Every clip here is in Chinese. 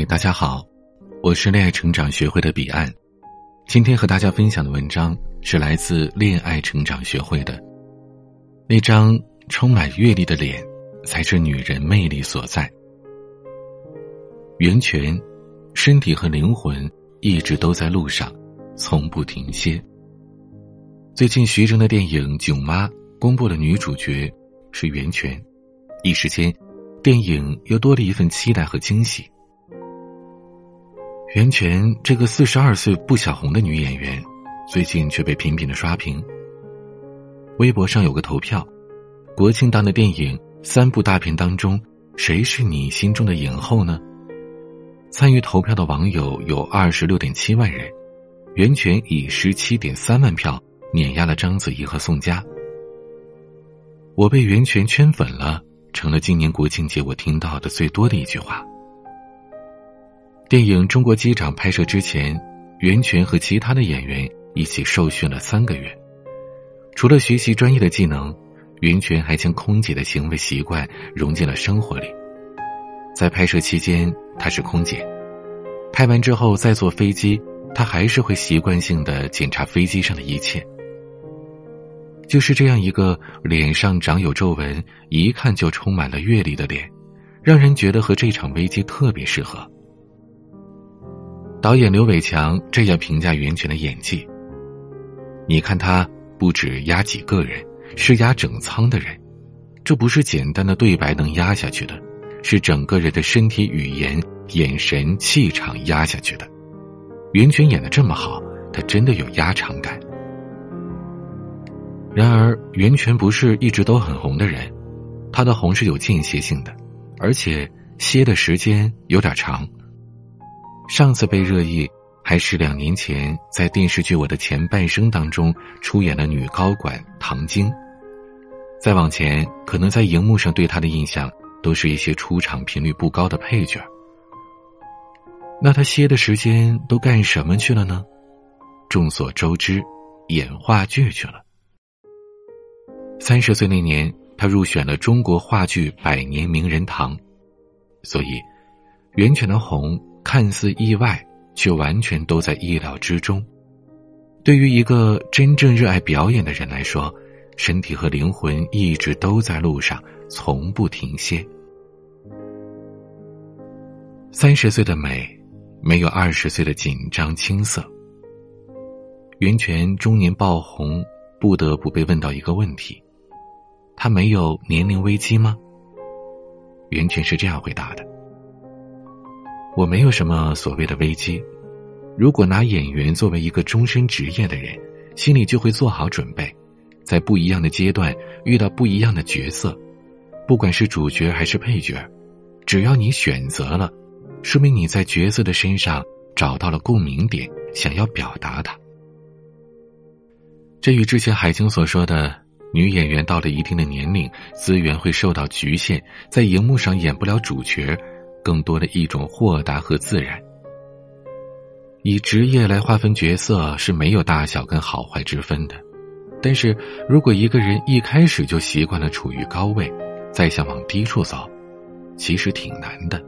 嗨，大家好，我是恋爱成长学会的彼岸。今天和大家分享的文章是来自恋爱成长学会的。那张充满阅历的脸，才是女人魅力所在。源泉，身体和灵魂一直都在路上，从不停歇。最近徐峥的电影《囧妈》公布了女主角是源泉，一时间，电影又多了一份期待和惊喜。袁泉这个四十二岁不小红的女演员，最近却被频频的刷屏。微博上有个投票，国庆档的电影三部大片当中，谁是你心中的影后呢？参与投票的网友有二十六点七万人，袁泉以十七点三万票碾压了章子怡和宋佳。我被袁泉圈粉了，成了今年国庆节我听到的最多的一句话。电影《中国机长》拍摄之前，袁泉和其他的演员一起受训了三个月。除了学习专业的技能，袁泉还将空姐的行为习惯融进了生活里。在拍摄期间，她是空姐；拍完之后再坐飞机，她还是会习惯性的检查飞机上的一切。就是这样一个脸上长有皱纹、一看就充满了阅历的脸，让人觉得和这场危机特别适合。导演刘伟强这样评价袁泉的演技：“你看他不止压几个人，是压整仓的人，这不是简单的对白能压下去的，是整个人的身体语言、眼神、气场压下去的。袁泉演的这么好，他真的有压场感。然而，袁泉不是一直都很红的人，他的红是有间歇性的，而且歇的时间有点长。”上次被热议，还是两年前在电视剧《我的前半生》当中出演了女高管唐晶。再往前，可能在荧幕上对她的印象都是一些出场频率不高的配角。那她歇的时间都干什么去了呢？众所周知，演话剧去了。三十岁那年，她入选了中国话剧百年名人堂，所以，袁泉的红。看似意外，却完全都在意料之中。对于一个真正热爱表演的人来说，身体和灵魂一直都在路上，从不停歇。三十岁的美，没有二十岁的紧张青涩。袁泉中年爆红，不得不被问到一个问题：他没有年龄危机吗？袁泉是这样回答的。我没有什么所谓的危机，如果拿演员作为一个终身职业的人，心里就会做好准备，在不一样的阶段遇到不一样的角色，不管是主角还是配角，只要你选择了，说明你在角色的身上找到了共鸣点，想要表达它。这与之前海清所说的女演员到了一定的年龄，资源会受到局限，在荧幕上演不了主角。更多的一种豁达和自然。以职业来划分角色是没有大小跟好坏之分的，但是如果一个人一开始就习惯了处于高位，再想往低处走，其实挺难的。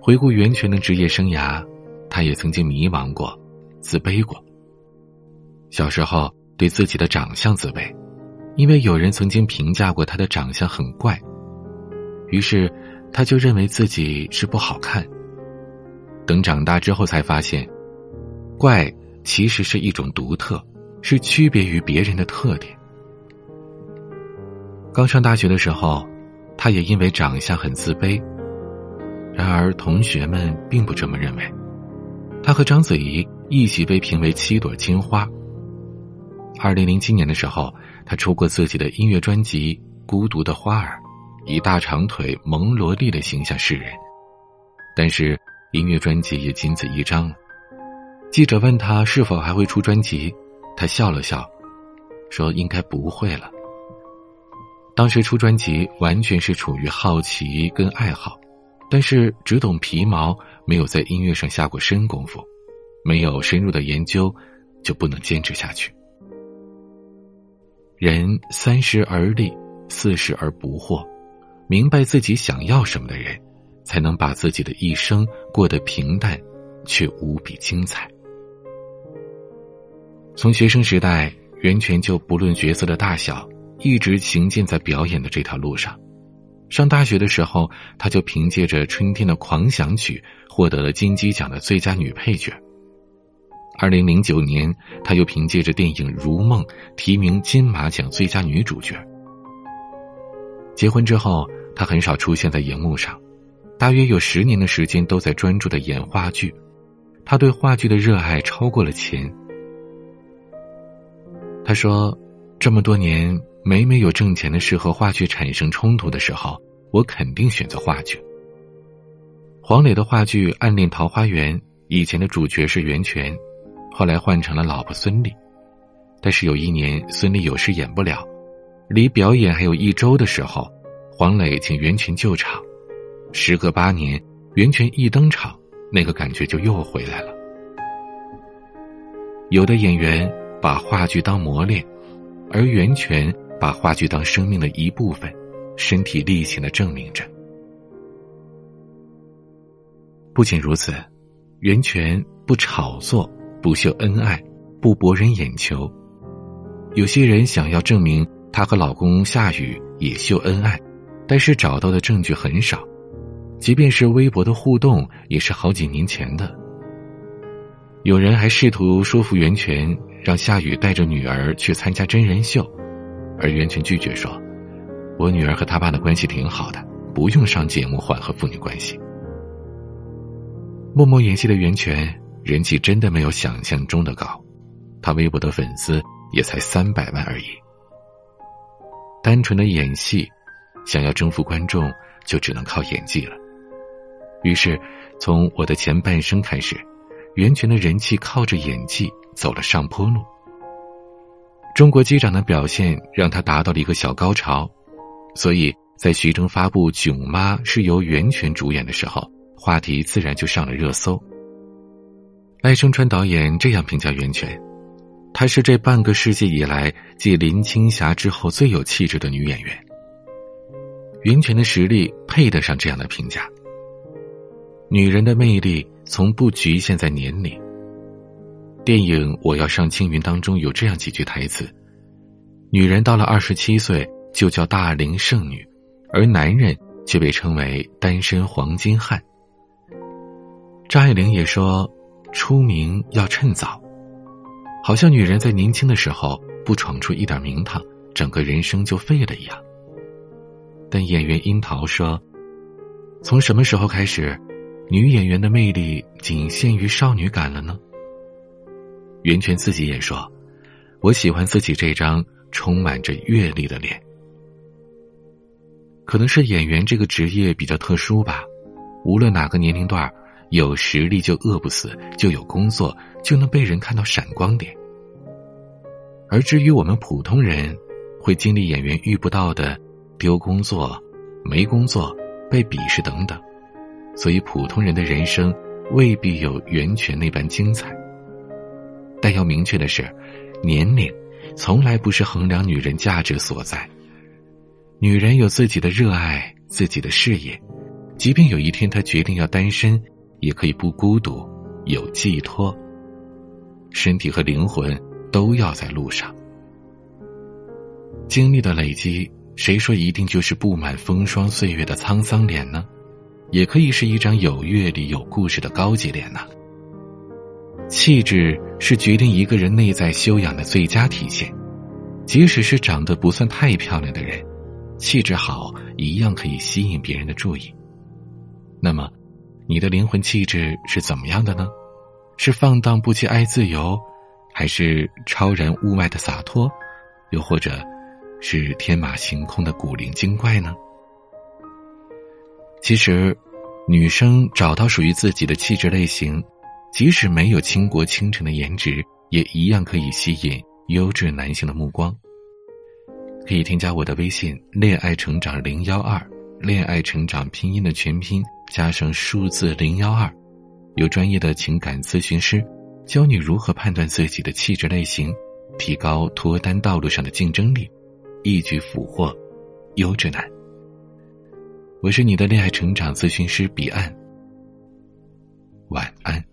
回顾袁泉的职业生涯，他也曾经迷茫过、自卑过。小时候对自己的长相自卑，因为有人曾经评价过他的长相很怪，于是。他就认为自己是不好看。等长大之后才发现，怪其实是一种独特，是区别于别人的特点。刚上大学的时候，他也因为长相很自卑。然而同学们并不这么认为。他和章子怡一起被评为七朵金花。二零零七年的时候，他出过自己的音乐专辑《孤独的花儿》。以大长腿萌萝莉的形象示人，但是音乐专辑也仅此一张。记者问他是否还会出专辑，他笑了笑，说应该不会了。当时出专辑完全是处于好奇跟爱好，但是只懂皮毛，没有在音乐上下过深功夫，没有深入的研究，就不能坚持下去。人三十而立，四十而不惑。明白自己想要什么的人，才能把自己的一生过得平淡，却无比精彩。从学生时代，袁泉就不论角色的大小，一直行进在表演的这条路上。上大学的时候，他就凭借着《春天的狂想曲》获得了金鸡奖的最佳女配角。二零零九年，他又凭借着电影《如梦》提名金马奖最佳女主角。结婚之后，他很少出现在荧幕上。大约有十年的时间都在专注的演话剧，他对话剧的热爱超过了钱。他说：“这么多年，每每有挣钱的事和话剧产生冲突的时候，我肯定选择话剧。”黄磊的话剧《暗恋桃花源》以前的主角是袁泉，后来换成了老婆孙俪。但是有一年孙俪有事演不了，离表演还有一周的时候，黄磊请袁泉救场。时隔八年，袁泉一登场，那个感觉就又回来了。有的演员把话剧当磨练，而袁泉把话剧当生命的一部分，身体力行的证明着。不仅如此，袁泉不炒作，不秀恩爱，不博人眼球。有些人想要证明她和老公夏雨也秀恩爱，但是找到的证据很少。即便是微博的互动，也是好几年前的。有人还试图说服袁泉，让夏雨带着女儿去参加真人秀，而袁泉拒绝说：“我女儿和她爸的关系挺好的，不用上节目缓和父女关系。”默默演戏的袁泉人气真的没有想象中的高，她微博的粉丝也才三百万而已。单纯的演戏，想要征服观众，就只能靠演技了。于是，从我的前半生开始，袁泉的人气靠着演技走了上坡路。中国机长的表现让他达到了一个小高潮，所以在徐峥发布《囧妈》是由袁泉主演的时候，话题自然就上了热搜。赖声川导演这样评价袁泉：“她是这半个世纪以来继林青霞之后最有气质的女演员。”袁泉的实力配得上这样的评价。女人的魅力从不局限在年龄。电影《我要上青云》当中有这样几句台词：“女人到了二十七岁就叫大龄剩女，而男人却被称为单身黄金汉。”张爱玲也说：“出名要趁早，好像女人在年轻的时候不闯出一点名堂，整个人生就废了一样。”但演员樱桃说：“从什么时候开始？”女演员的魅力仅限于少女感了呢？袁泉自己也说：“我喜欢自己这张充满着阅历的脸。”可能是演员这个职业比较特殊吧，无论哪个年龄段有实力就饿不死，就有工作就能被人看到闪光点。而至于我们普通人，会经历演员遇不到的丢工作、没工作、被鄙视等等。所以，普通人的人生未必有源泉那般精彩。但要明确的是，年龄从来不是衡量女人价值所在。女人有自己的热爱，自己的事业，即便有一天她决定要单身，也可以不孤独，有寄托。身体和灵魂都要在路上。经历的累积，谁说一定就是布满风霜岁月的沧桑脸呢？也可以是一张有阅历、有故事的高级脸呐。气质是决定一个人内在修养的最佳体现，即使是长得不算太漂亮的人，气质好一样可以吸引别人的注意。那么，你的灵魂气质是怎么样的呢？是放荡不羁爱自由，还是超然物外的洒脱，又或者，是天马行空的古灵精怪呢？其实，女生找到属于自己的气质类型，即使没有倾国倾城的颜值，也一样可以吸引优质男性的目光。可以添加我的微信“恋爱成长零幺二”，恋爱成长拼音的全拼加上数字零幺二，有专业的情感咨询师教你如何判断自己的气质类型，提高脱单道路上的竞争力，一举俘获优质男。我是你的恋爱成长咨询师彼岸。晚安。